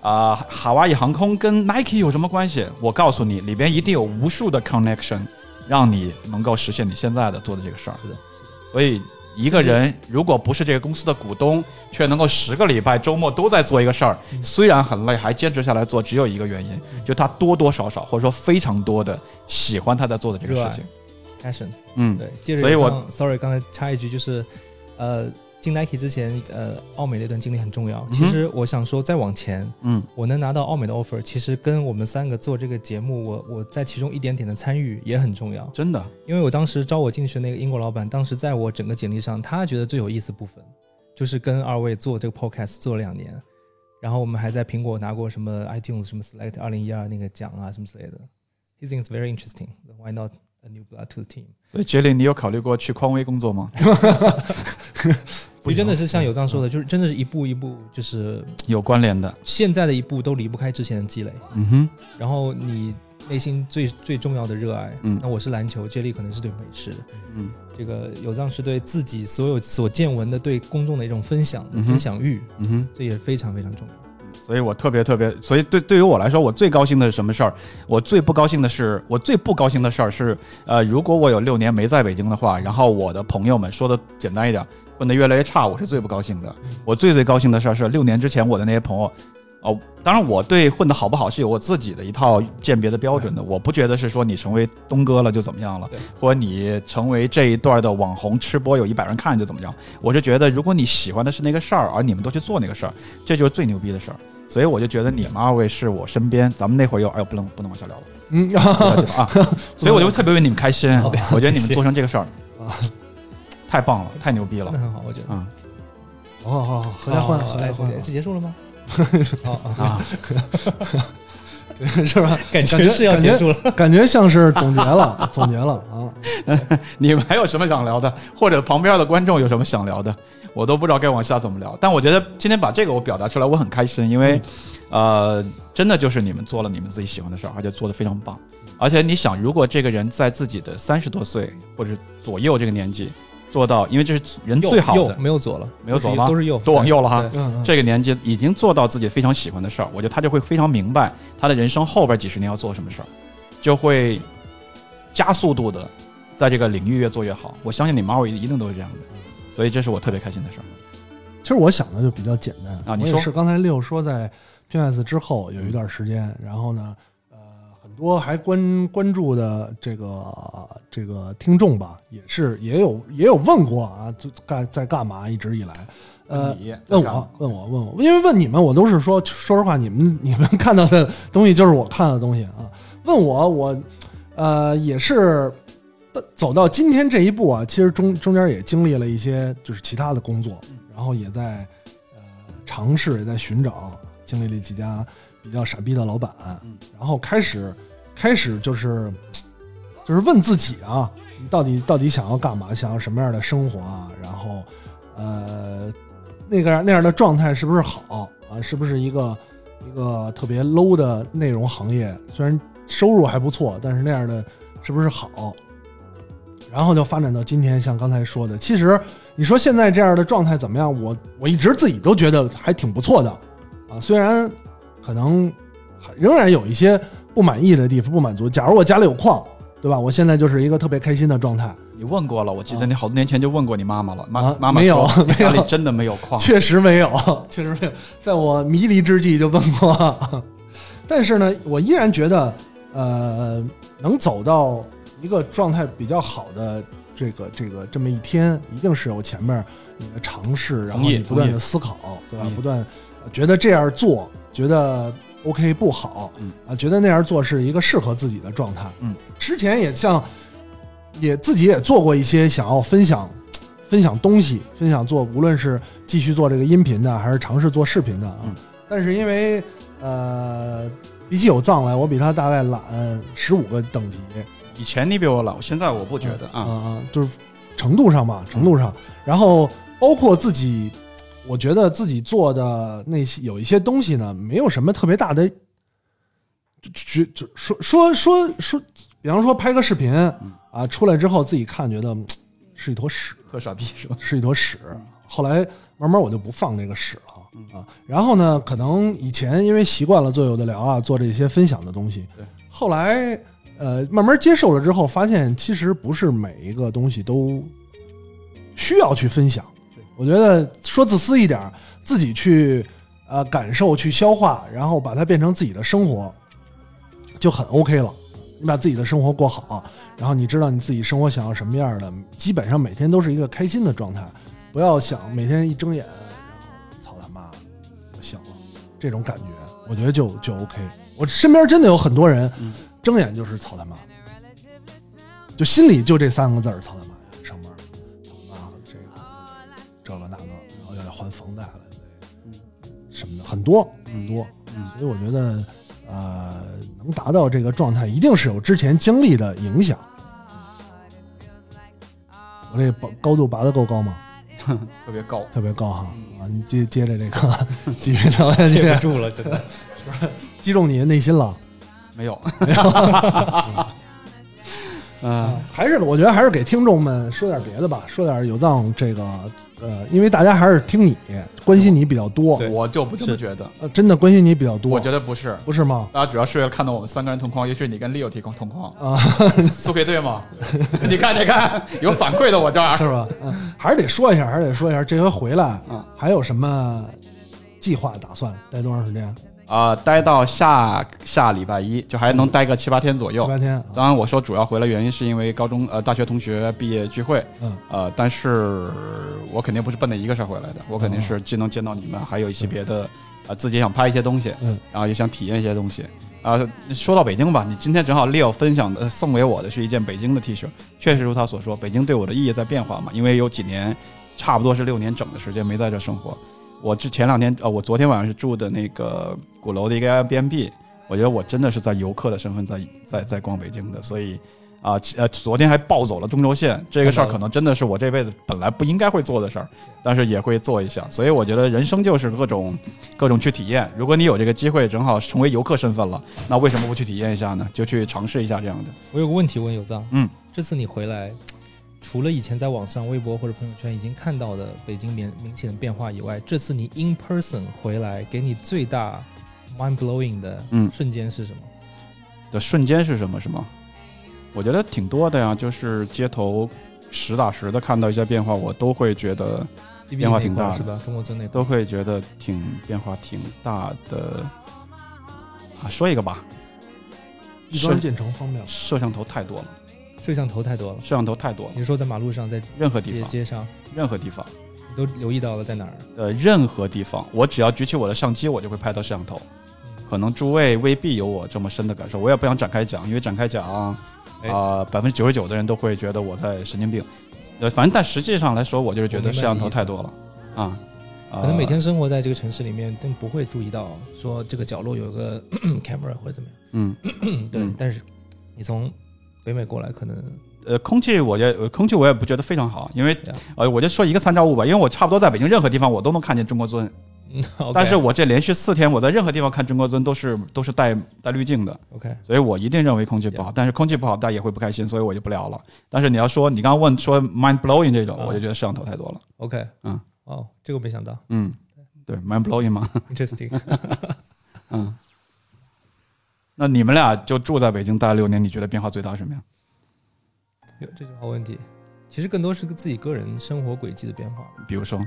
啊，海外航空跟 Nike 有什么关系？我告诉你，里边一定有无数的 connection，让你能够实现你现在的做的这个事儿。是的，所以一个人如果不是这个公司的股东，却能够十个礼拜周末都在做一个事儿，虽然很累，还坚持下来做，只有一个原因，就他多多少少或者说非常多的喜欢他在做的这个事情，passion。嗯，对。所以我 sorry，刚才插一句，就是呃。进 Nike 之前，呃，奥美那段经历很重要。其实我想说，再往前，嗯，我能拿到奥美的 offer，其实跟我们三个做这个节目，我我在其中一点点的参与也很重要。真的，因为我当时招我进去那个英国老板，当时在我整个简历上，他觉得最有意思部分，就是跟二位做这个 podcast 做了两年，然后我们还在苹果拿过什么 iTunes 什么 Select 二零一二那个奖啊什么之类的。He thinks very interesting. Why not a new blood to the team？所以杰林，你有考虑过去匡威工作吗？所以真的是像有藏说的，就是真的是一步一步，就是有关联的。现在的一步都离不开之前的积累。嗯哼。然后你内心最最重要的热爱，嗯，那我是篮球，接力可能是对美食，嗯，这个有藏是对自己所有所见闻的对公众的一种分享嗯分享欲，嗯哼，这也非常非常重要。所以我特别特别，所以对对于我来说，我最高兴的是什么事儿？我最不高兴的是，我最不高兴的事儿是，呃，如果我有六年没在北京的话，然后我的朋友们说的简单一点，混得越来越差，我是最不高兴的。我最最高兴的事儿是，六年之前我的那些朋友，哦，当然我对混得好不好是有我自己的一套鉴别的标准的，我不觉得是说你成为东哥了就怎么样了，或者你成为这一段的网红吃播有一百人看就怎么样。我是觉得，如果你喜欢的是那个事儿，而你们都去做那个事儿，这就是最牛逼的事儿。所以我就觉得你们二位是我身边，咱们那会儿又哎呦不能不能往下聊了，嗯啊，所以我就特别为你们开心，我觉得你们做成这个事儿啊，太棒了，太牛逼了，那很好，我觉得，嗯，哦好好，合家欢，合家欢，是结束了吗？好啊。是吧？感觉是要结束了，感觉像是总结了，总结了啊！你们还有什么想聊的？或者旁边的观众有什么想聊的？我都不知道该往下怎么聊。但我觉得今天把这个我表达出来，我很开心，因为，呃，真的就是你们做了你们自己喜欢的事儿，而且做的非常棒。而且你想，如果这个人在自己的三十多岁或者左右这个年纪。做到，因为这是人最好的，没有左了，没有左吗？都是右，都往右了哈。这个年纪已经做到自己非常喜欢的事儿，我觉得他就会非常明白他的人生后边几十年要做什么事儿，就会加速度的在这个领域越做越好。我相信你们二位一定都是这样的，所以这是我特别开心的事儿。其实我想的就比较简单啊，你说是刚才六说在 PS 之后有一段时间，然后呢。多还关关注的这个这个听众吧，也是也有也有问过啊，就干在干嘛？一直以来，呃，问我问我问我，因为问你们，我都是说说实话，你们 你们看到的东西就是我看的东西啊。问我我呃也是走到今天这一步啊，其实中中间也经历了一些就是其他的工作，然后也在呃尝试也在寻找，经历了几家比较傻逼的老板，然后开始。开始就是，就是问自己啊，你到底到底想要干嘛？想要什么样的生活啊？然后，呃，那个那样的状态是不是好啊？是不是一个一个特别 low 的内容行业？虽然收入还不错，但是那样的是不是好？然后就发展到今天，像刚才说的，其实你说现在这样的状态怎么样？我我一直自己都觉得还挺不错的啊，虽然可能仍然有一些。不满意的地方，不满足。假如我家里有矿，对吧？我现在就是一个特别开心的状态。你问过了，我记得你好多年前就问过你妈妈了。妈妈妈没有，家里真的没有矿，确实没有，确实没有。在我迷离之际就问过，但是呢，我依然觉得，呃，能走到一个状态比较好的这个这个这么一天，一定是有前面你的尝试，然后你不断的思考，对吧？不断觉得这样做，觉得。OK 不好，嗯。啊，觉得那样做是一个适合自己的状态，嗯，之前也像，也自己也做过一些想要分享，分享东西，分享做，无论是继续做这个音频的，还是尝试做视频的啊，但是因为呃，比起有藏来，我比他大概懒十五个等级，以前你比我老，现在我不觉得啊。啊，就是程度上嘛，程度上，然后包括自己。我觉得自己做的那些有一些东西呢，没有什么特别大的，就就说说说说，比方说拍个视频啊，出来之后自己看觉得是一坨屎，特傻逼是吧？是一坨屎。后来慢慢我就不放这个屎了啊。然后呢，可能以前因为习惯了做有的聊啊，做这些分享的东西。后来呃，慢慢接受了之后，发现其实不是每一个东西都需要去分享。我觉得说自私一点，自己去呃感受、去消化，然后把它变成自己的生活，就很 OK 了。你把自己的生活过好，然后你知道你自己生活想要什么样的，基本上每天都是一个开心的状态。不要想每天一睁眼，操他妈，我醒了，这种感觉，我觉得就就 OK。我身边真的有很多人，睁眼就是操他妈，就心里就这三个字儿，操然后又要还房贷了，嗯，什么的很多很多，嗯，所以我觉得，呃，能达到这个状态，一定是有之前经历的影响。我这高高度拔得够高吗？特别高，特别高哈！啊，你接接着这个继续聊下去，接不住了，现在 击中你的内心了？没有，没有。嗯，还是我觉得还是给听众们说点别的吧，说点有藏这个。呃，因为大家还是听你关心你比较多，我就不这么觉得。呃，真的关心你比较多，我觉得不是，不是吗？大家主要是为了看到我们三个人同框，也许你跟 Leo 提供同框啊，苏培对吗？你看，你看，有反馈的我这儿是吧？嗯，还是得说一下，还是得说一下，这回回来，嗯，还有什么计划打算？待多长时间？啊，待到下下礼拜一，就还能待个七八天左右。七八天。当然，我说主要回来原因是因为高中呃大学同学毕业聚会。嗯。呃，但是我肯定不是奔着一个事儿回来的，我肯定是既能见到你们，还有一些别的啊，自己想拍一些东西，嗯，然后也想体验一些东西。啊，说到北京吧，你今天正好 Leo 分享的送给我的是一件北京的 T 恤，确实如他所说，北京对我的意义在变化嘛，因为有几年，差不多是六年整的时间没在这生活。我之前两天，呃，我昨天晚上是住的那个鼓楼的一个 Airbnb，我觉得我真的是在游客的身份在在在逛北京的，所以。啊，呃，昨天还暴走了中轴线，这个事儿可能真的是我这辈子本来不应该会做的事儿，但是也会做一下。所以我觉得人生就是各种各种去体验。如果你有这个机会，正好成为游客身份了，那为什么不去体验一下呢？就去尝试一下这样的。我有个问题问有藏，嗯，这次你回来，除了以前在网上、微博或者朋友圈已经看到的北京明明显的变化以外，这次你 in person 回来，给你最大 mind blowing 的瞬间是什么？的瞬间是什么？是吗？我觉得挺多的呀，就是街头实打实的看到一些变化，我都会觉得变化挺大，是吧？中国村那都会觉得挺变化挺大的。啊，说一个吧，一装建成方面，摄像头太多了，摄像头太多了，摄像头太多了。你说在马路上，在任何地方，街上，任何地方，你都留意到了在哪儿？呃，任何地方，我只要举起我的相机，我就会拍到摄像头。可能诸位未必有我这么深的感受，我也不想展开讲，因为展开讲。啊，百分之九十九的人都会觉得我在神经病，呃，反正但实际上来说，我就是觉得摄像头太多了，啊，可能每天生活在这个城市里面，都不会注意到说这个角落有个 camera 或者怎么样，嗯，对，但是你从北美过来，可能呃，空气我也空气我也不觉得非常好，因为呃，我就说一个参照物吧，因为我差不多在北京任何地方我都能看见中国尊。但是我这连续四天，我在任何地方看中国尊都是都是带带滤镜的。OK，所以我一定认为空气不好。但是空气不好，大家也会不开心，所以我就不聊了。但是你要说你刚刚问说 mind blowing 这种，我就觉得摄像头太多了。OK，嗯，哦，这个我没想到。嗯，对，mind blowing 吗？Interesting。嗯，那你们俩就住在北京待了六年，你觉得变化最大什么呀？有这是好问题。其实更多是个自己个人生活轨迹的变化。比如说。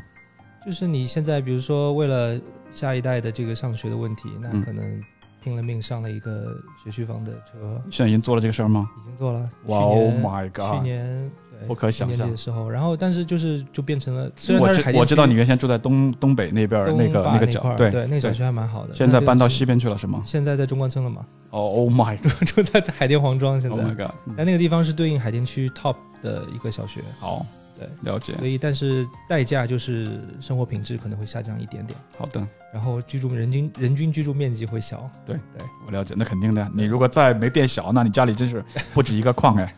就是你现在，比如说为了下一代的这个上学的问题，那可能拼了命上了一个学区房的车。现在已经做了这个事儿吗？已经做了。哇，Oh my god！去年对不可想象的时候，然后但是就是就变成了，虽然我知我知道你原先住在东东北那边那个那个角，对对，那个小区还蛮好的。现在搬到西边去了是吗？现在在中关村了嘛？哦，Oh my！住在海淀黄庄，现在。Oh my god！但那个地方是对应海淀区 Top 的一个小学。好。对，了解。所以，但是代价就是生活品质可能会下降一点点。好的。然后居住人均人均居住面积会小。对对，我了解。那肯定的，你如果再没变小，那你家里真是不止一个矿哎。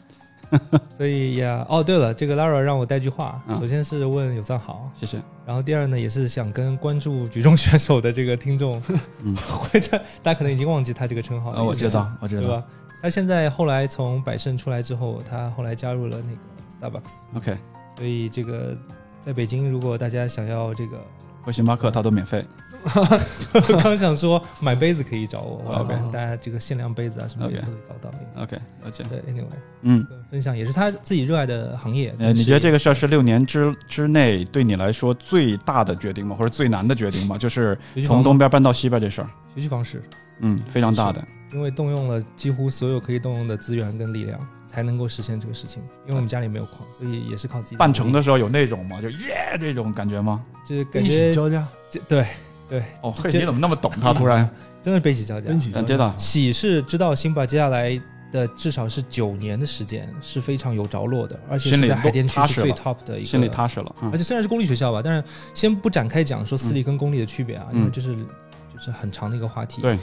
所以呀，哦，对了，这个 Lara 让我带句话，首先是问有藏好，谢谢。然后第二呢，也是想跟关注举重选手的这个听众，嗯，会的，大家可能已经忘记他这个称号了。我知道，我知道，对吧？他现在后来从百盛出来之后，他后来加入了那个 Starbucks。OK。所以这个在北京，如果大家想要这个喝星巴克，它都免费。刚想说买杯子可以找我，OK，大家这个限量杯子啊什么也都可以搞到。OK，了解。对，Anyway，嗯，分享也是他自己热爱的行业。呃，你觉得这个事儿是六年之之内对你来说最大的决定吗？或者最难的决定吗？就是从东边搬到西边这事儿。学习方式，嗯，非常大的，因为动用了几乎所有可以动用的资源跟力量。才能够实现这个事情，因为我们家里没有矿，所以也是靠自己。办成的时候有那种吗？就耶这种感觉吗？就是感觉悲喜交加。对对哦，嘿，你怎么那么懂他？突然 真的是悲喜交加。感觉到喜是知道辛巴接下来的至少是九年的时间是非常有着落的，而且是在海淀区是最 top 的一个，心里踏实了。而且虽然是公立学校吧，但是先不展开讲说私立跟公立的区别啊，因为这是就是很长的一个话题。对。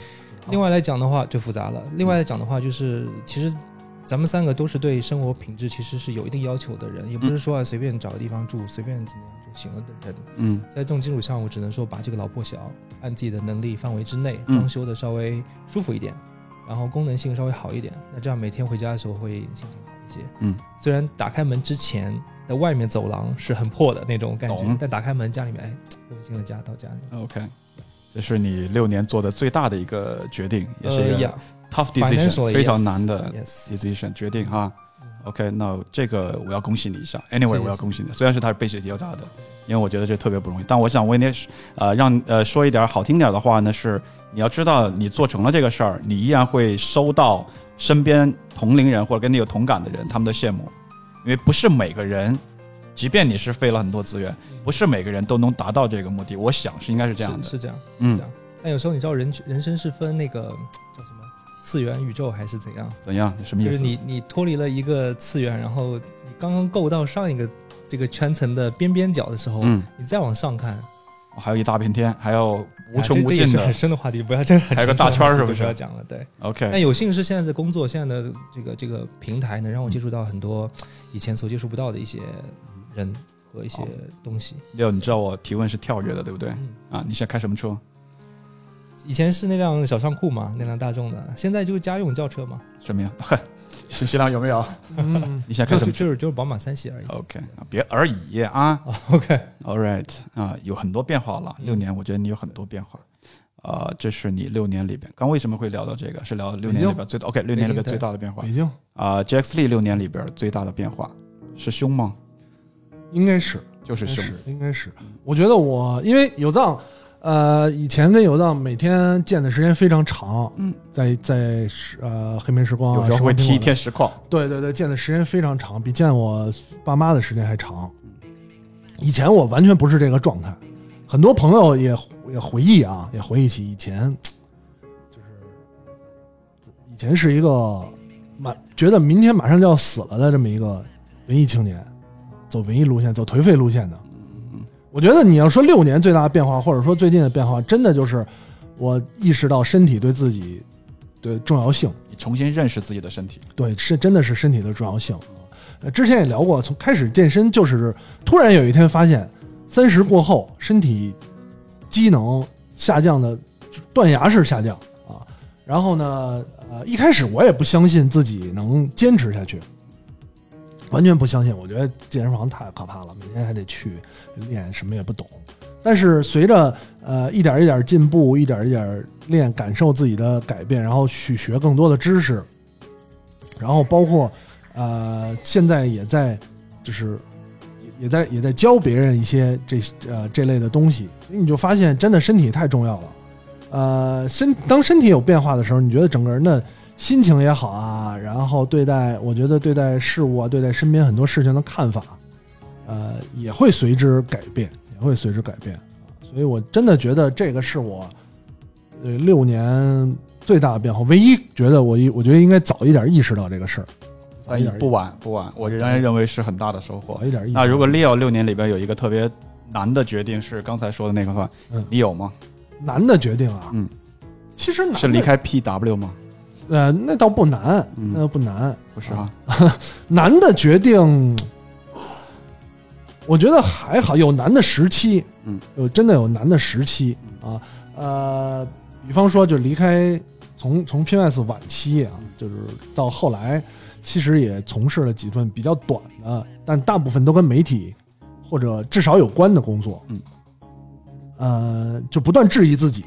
另外来讲的话就复杂了。另外来讲的话就是其实。咱们三个都是对生活品质其实是有一定要求的人，也不是说随便找个地方住，随便怎么样就行了的人。嗯，在这种基础上，我只能说把这个老破小按自己的能力范围之内装修的稍微舒服一点，然后功能性稍微好一点，那这样每天回家的时候会心情好一些。嗯，虽然打开门之前的外面走廊是很破的那种感觉，但打开门家里面哎，温馨的家到家里。OK，这是你六年做的最大的一个决定，也是一个。Tough decision，非常难的 decision 决定哈。OK，那这个我要恭喜你一下。Anyway，我要恭喜你。虽然是他是被血交叉的，因为我觉得这特别不容易。但我想为你呃让呃说一点好听点的话呢，是你要知道你做成了这个事儿，你依然会收到身边同龄人或者跟你有同感的人他们的羡慕，因为不是每个人，即便你是费了很多资源，不是每个人都能达到这个目的。我想是应该是这样的，是这样，嗯。但有时候你知道人人生是分那个次元宇宙还是怎样？怎样？什么意思？就是你你脱离了一个次元，然后你刚刚够到上一个这个圈层的边边角的时候，嗯，你再往上看，还有一大片天，还有无穷无尽的很深的话题，不要这很还有个大圈儿是不是不要讲了，对。OK，那有幸是现在的工作，现在的这个这个平台能让我接触到很多以前所接触不到的一些人和一些东西。六，你知道我提问是跳跃的，对不对？嗯，啊，你现在开什么车？以前是那辆小仓库嘛，那辆大众的，现在就是家用轿车嘛，什么呀？新新郎有没有？嗯，你现在开什么就是就是宝马三系而已。？OK，啊别而已啊。OK，All right，啊，有很多变化了。六年，我觉得你有很多变化。啊，这是你六年里边，刚为什么会聊到这个？是聊六年里边最大 OK，六年里边最大的变化北京啊。Jax Lee 六年里边最大的变化是胸吗？应该是就是胸。是应该是。我觉得我因为有藏，呃，以前跟有藏每天见的时间非常长，嗯，在在呃黑莓时光啊，有时候会踢一天实况。对对对，见的时间非常长，比见我爸妈的时间还长。以前我完全不是这个状态，很多朋友也也回忆啊，也回忆起以前，就是以前是一个马觉得明天马上就要死了的这么一个文艺青年，走文艺路线，走颓废路线的。我觉得你要说六年最大的变化，或者说最近的变化，真的就是我意识到身体对自己的重要性。你重新认识自己的身体。对，是真的是身体的重要性。呃，之前也聊过，从开始健身就是突然有一天发现，三十过后身体机能下降的断崖式下降啊。然后呢，呃，一开始我也不相信自己能坚持下去，完全不相信。我觉得健身房太可怕了，每天还得去练，什么也不懂。但是随着呃一点一点进步，一点一点练，感受自己的改变，然后去学更多的知识，然后包括呃现在也在就是也在也在教别人一些这呃这类的东西，你就发现真的身体太重要了。呃，身当身体有变化的时候，你觉得整个人的心情也好啊，然后对待我觉得对待事物啊，对待身边很多事情的看法，呃，也会随之改变，也会随之改变。所以我真的觉得这个是我呃六年最大的变化，唯一觉得我一我觉得应该早一点意识到这个事儿，早一点不晚不晚，我仍然认为是很大的收获早。一点。那如果 Leo 六年里边有一个特别难的决定是刚才说的那个话，嗯你有吗？难的决定啊，嗯，其实难是离开 PW 吗？呃那倒不难，嗯。那倒不难，不是啊，难的决定，我觉得还好，有难的时期，嗯，有真的有难的时期啊，呃，比方说就离开从从 PNS 晚期啊，就是到后来，其实也从事了几份比较短的，但大部分都跟媒体或者至少有关的工作，嗯，呃，就不断质疑自己。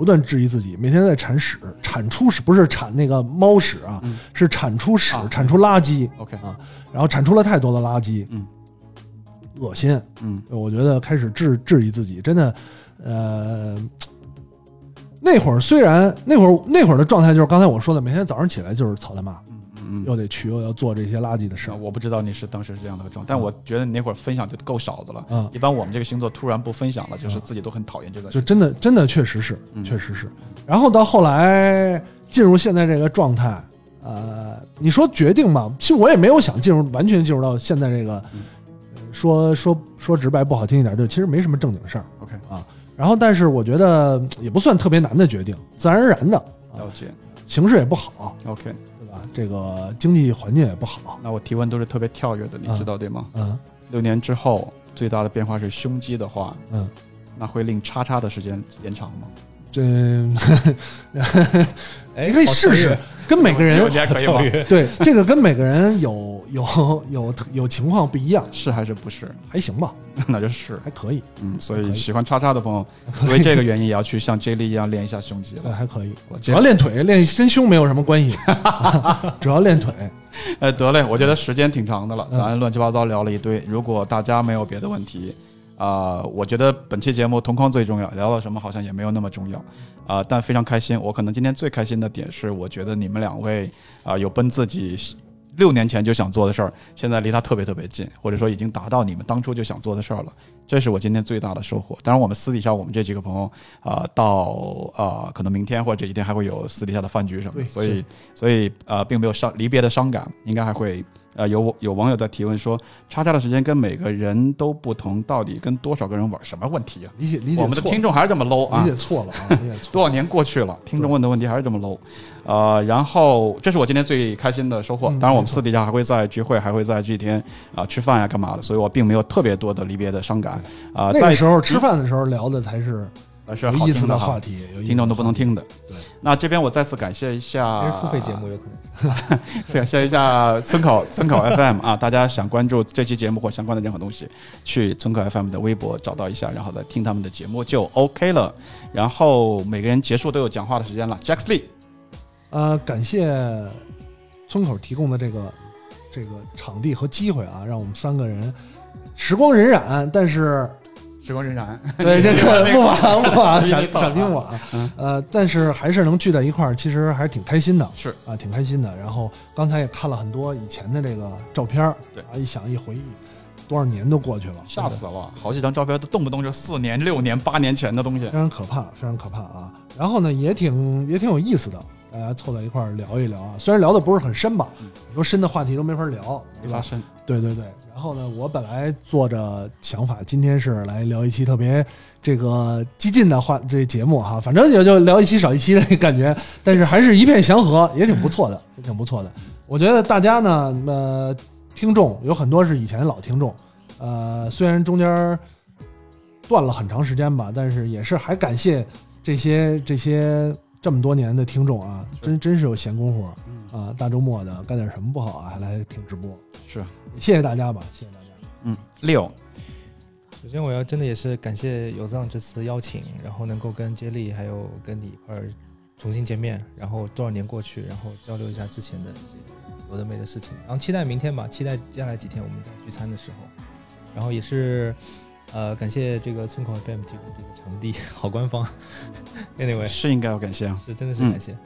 不断质疑自己，每天在铲屎，铲出屎不是铲那个猫屎啊，嗯是铲出屎，啊产出垃圾，OK，啊然后铲出了太多的垃圾，嗯，恶心。嗯我觉得开始质质疑自己，真的，呃，那会儿虽然那会儿那会儿的状态就是刚才我说的，每天早上起来就是操他妈，嗯嗯又得去又要做这些垃圾的事嗯，儿，我不知道你是当时是这样的个状态，但我觉得你那会儿分享就够少的了。嗯一般我们这个星座突然不分享了，就是自己都很讨厌这个事。就真的真的确实是，嗯确实是。然后到后来进入现在这个状态，呃，你说决定吧，其实我也没有想进入完全进入到现在这个，说说说直白不好听一点，就其实没什么正经事儿。OK，啊然后，但是我觉得也不算特别难的决定，自然而然的，了解。形势也不好，OK，对吧？这个经济环境也不好，那我提问都是特别跳跃的，你知道对吗？嗯六年之后最大的变化是胸肌的话，嗯，那会令叉叉的时间延长吗？这 哎，你可以试试，跟每个人可以吗？对 这个跟每个人有有有有情况不一样，是还是不是？还行吧，那就是。还可以，嗯，所以以喜欢叉叉的朋友，因为这个原因也要去像 J 莉一样练一下胸肌对，了。还可以。我主要练腿，练跟胸没有什么关系，主要练腿。哎，得嘞，我觉得时间挺长的了，嗯咱乱七八糟聊了一堆。如果大家没有别的问题，啊、我觉得本期节目同框最重要，聊了什么好像也没有那么重要，啊、但非常开心。我可能今天最开心的点是，我觉得你们两位啊、有奔自己六年前就想做的事儿，现在离他特别特别近，或者说已经达到你们当初就想做的事儿了。这是我今天最大的收获。当然，我们私底下我们这几个朋友啊，到啊可能明天或者这几天还会有私底下的饭局什么的，所以所以呃并没有伤离别的伤感，应该还会。呃，有有网友在提问说，叉叉的时间跟每个人都不同，到底跟多少个人玩？什么问题啊？理解理解，我们的听众还是这么 low 啊？理解错了啊理解错！多少年过去了，听众问的问题还是这么 low。呃，然后这是我今天最开心的收获。当然，我们私底下还会在聚会，还会在这几天啊吃饭呀干嘛的，所以我并没有特别多的离别的伤感啊。那时候吃饭的时候聊的才是。是有意思的话题，听众都不能听的。对，那这边我再次感谢一下，付费节目有可能。感谢一下村口村口 FM 啊，大家想关注这期节目或相关的任何东西，去村口 FM 的微博找到一下，然后再听他们的节目就 OK 了。然后每个人结束都有讲话的时间了。Jack Lee，呃，感谢村口提供的这个这个场地和机会啊，让我们三个人时光荏苒，但是。时光荏苒，对这个 不晚不晚，闪闪兵晚，呃，但是还是能聚在一块儿，其实还是挺开心的，是啊，挺开心的。然后刚才也看了很多以前的这个照片对啊，一想一回忆，多少年都过去了，吓死了，好几张照片都动不动就四年、六年、八年前的东西，非常可怕，非常可怕啊。然后呢，也挺也挺有意思的。大家凑在一块儿聊一聊啊，虽然聊的不是很深吧，很多深的话题都没法聊，对吧？深，对对对。然后呢，我本来做着想法，今天是来聊一期特别这个激进的话这节目哈，反正也就聊一期少一期的感觉，但是还是一片祥和，也挺不错的，也挺不错的。我觉得大家呢，呃，听众有很多是以前老听众，呃，虽然中间断了很长时间吧，但是也是还感谢这些这些。这么多年的听众啊，真真是有闲工夫啊！大周末的干点什么不好啊？还来听直播，是，谢谢大家吧，谢谢大家。嗯，六，首先我要真的也是感谢有藏这次邀请，然后能够跟接力还有跟你一块儿重新见面，然后多少年过去，然后交流一下之前的一些有的没的事情，然后期待明天吧，期待接下来几天我们在聚餐的时候，然后也是。呃，感谢这个村口 FM 提供这个场地，好官方。Anyway，是应该要感谢啊，是真的是感谢。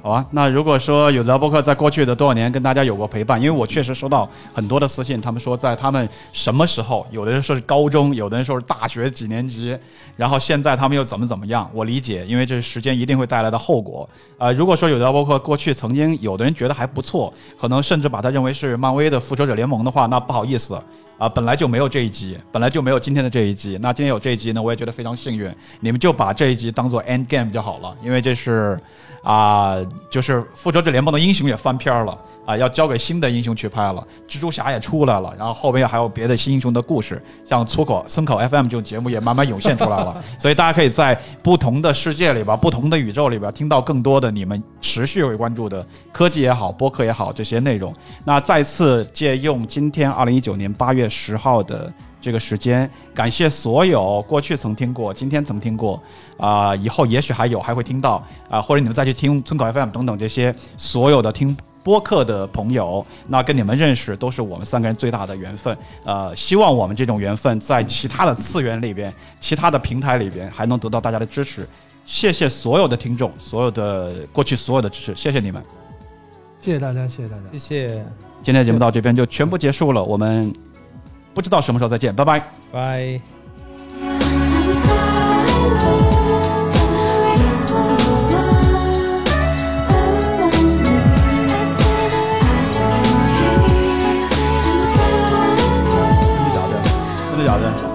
好啊，那如果说有聊博客在过去的多少年跟大家有过陪伴，因为我确实收到很多的私信，他们说在他们什么时候，有的人说是高中，有的人说是大学几年级，然后现在他们又怎么怎么样，我理解，因为这是时间一定会带来的后果。呃，如果说有聊博客过去曾经有的人觉得还不错，可能甚至把它认为是漫威的复仇者联盟的话，那不好意思。啊，本来就没有这一集，本来就没有今天的这一集。那今天有这一集呢，我也觉得非常幸运。你们就把这一集当做 end game 就好了，因为这是。啊，就是复仇者联盟的英雄也翻篇了啊，要交给新的英雄去拍了。蜘蛛侠也出来了，然后后边还有别的新英雄的故事，像粗口村口 FM 这种节目也慢慢涌现出来了。所以大家可以在不同的世界里边、不同的宇宙里边听到更多的你们持续会关注的科技也好、播客也好这些内容。那再次借用今天二零一九年八月十号的。这个时间，感谢所有过去曾听过、今天曾听过，啊，以后也许还有还会听到啊，或者你们再去听村口 FM 等等这些所有的听播客的朋友，那跟你们认识都是我们三个人最大的缘分。呃，希望我们这种缘分在其他的次元里边、其他的平台里边还能得到大家的支持。谢谢所有的听众，所有的过去所有的支持，谢谢你们，谢谢大家，谢谢大家，谢谢。今天的节目到这边就全部结束了，我们。不知道什么时候再见，拜拜，拜。真的假的？真的假的？